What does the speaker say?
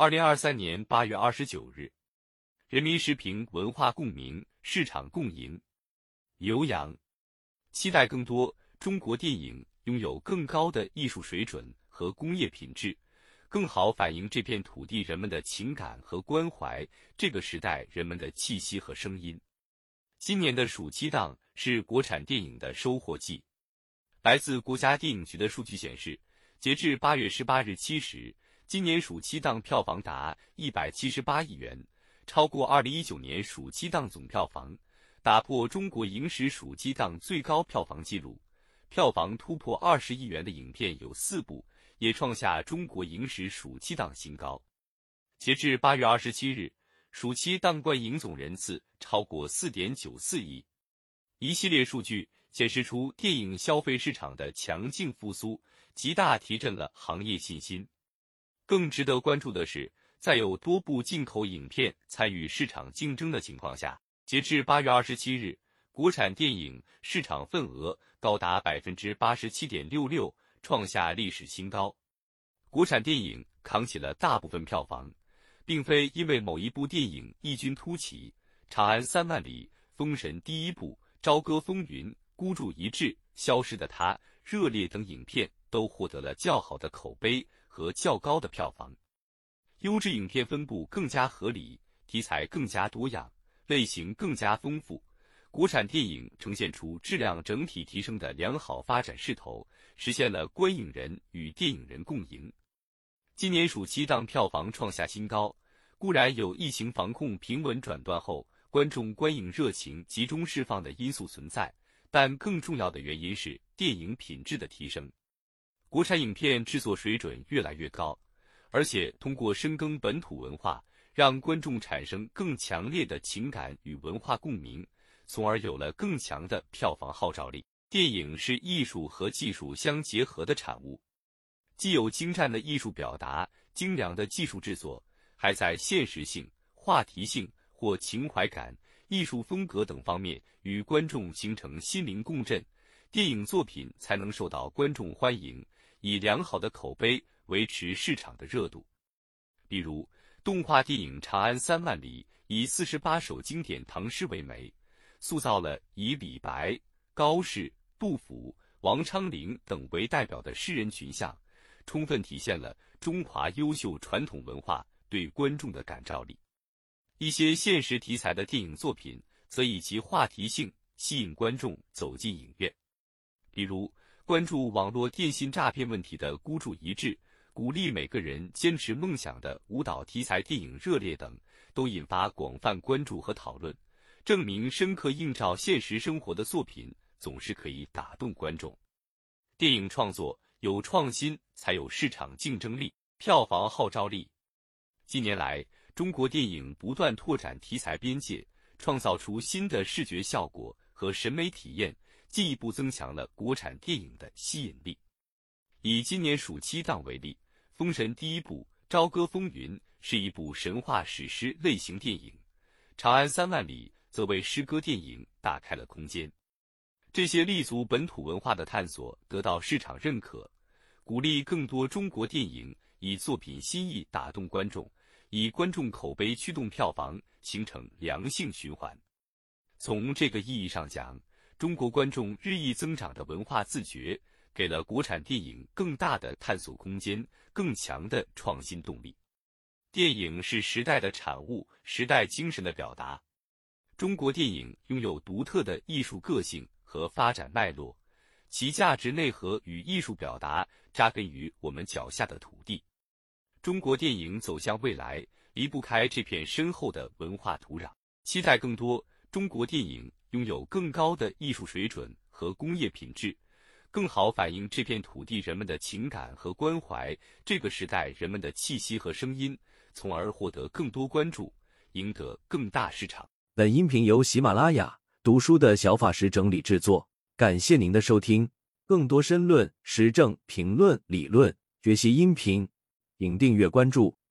二零二三年八月二十九日，人民时评：文化共鸣，市场共赢。刘洋期待更多中国电影拥有更高的艺术水准和工业品质，更好反映这片土地人们的情感和关怀，这个时代人们的气息和声音。今年的暑期档是国产电影的收获季。来自国家电影局的数据显示，截至八月十八日七时。今年暑期档票房达一百七十八亿元，超过二零一九年暑期档总票房，打破中国影史暑期档最高票房纪录。票房突破二十亿元的影片有四部，也创下中国影史暑期档新高。截至八月二十七日，暑期档观影总人次超过四点九四亿。一系列数据显示出电影消费市场的强劲复苏，极大提振了行业信心。更值得关注的是，在有多部进口影片参与市场竞争的情况下，截至八月二十七日，国产电影市场份额高达百分之八十七点六六，创下历史新高。国产电影扛起了大部分票房，并非因为某一部电影异军突起，《长安三万里》《封神》第一部《朝歌风云》《孤注一掷》《消失的她》《热烈》等影片都获得了较好的口碑。和较高的票房，优质影片分布更加合理，题材更加多样，类型更加丰富，国产电影呈现出质量整体提升的良好发展势头，实现了观影人与电影人共赢。今年暑期档票房创下新高，固然有疫情防控平稳转段后观众观影热情集中释放的因素存在，但更重要的原因是电影品质的提升。国产影片制作水准越来越高，而且通过深耕本土文化，让观众产生更强烈的情感与文化共鸣，从而有了更强的票房号召力。电影是艺术和技术相结合的产物，既有精湛的艺术表达、精良的技术制作，还在现实性、话题性或情怀感、艺术风格等方面与观众形成心灵共振，电影作品才能受到观众欢迎。以良好的口碑维持市场的热度，比如动画电影《长安三万里》以四十八首经典唐诗为媒，塑造了以李白、高适、杜甫、王昌龄等为代表的诗人群像，充分体现了中华优秀传统文化对观众的感召力。一些现实题材的电影作品则以其话题性吸引观众走进影院，比如。关注网络电信诈骗问题的孤注一掷，鼓励每个人坚持梦想的舞蹈题材电影《热烈》等，都引发广泛关注和讨论，证明深刻映照现实生活的作品总是可以打动观众。电影创作有创新，才有市场竞争力、票房号召力。近年来，中国电影不断拓展题材边界，创造出新的视觉效果和审美体验。进一步增强了国产电影的吸引力。以今年暑期档为例，《封神》第一部《朝歌风云》是一部神话史诗类型电影，《长安三万里》则为诗歌电影打开了空间。这些立足本土文化的探索得到市场认可，鼓励更多中国电影以作品新意打动观众，以观众口碑驱动票房，形成良性循环。从这个意义上讲，中国观众日益增长的文化自觉，给了国产电影更大的探索空间、更强的创新动力。电影是时代的产物，时代精神的表达。中国电影拥有独特的艺术个性和发展脉络，其价值内核与艺术表达扎根于我们脚下的土地。中国电影走向未来，离不开这片深厚的文化土壤。期待更多中国电影。拥有更高的艺术水准和工业品质，更好反映这片土地人们的情感和关怀，这个时代人们的气息和声音，从而获得更多关注，赢得更大市场。本音频由喜马拉雅读书的小法师整理制作，感谢您的收听。更多深论、时政评论、理论学习音频，请订阅关注。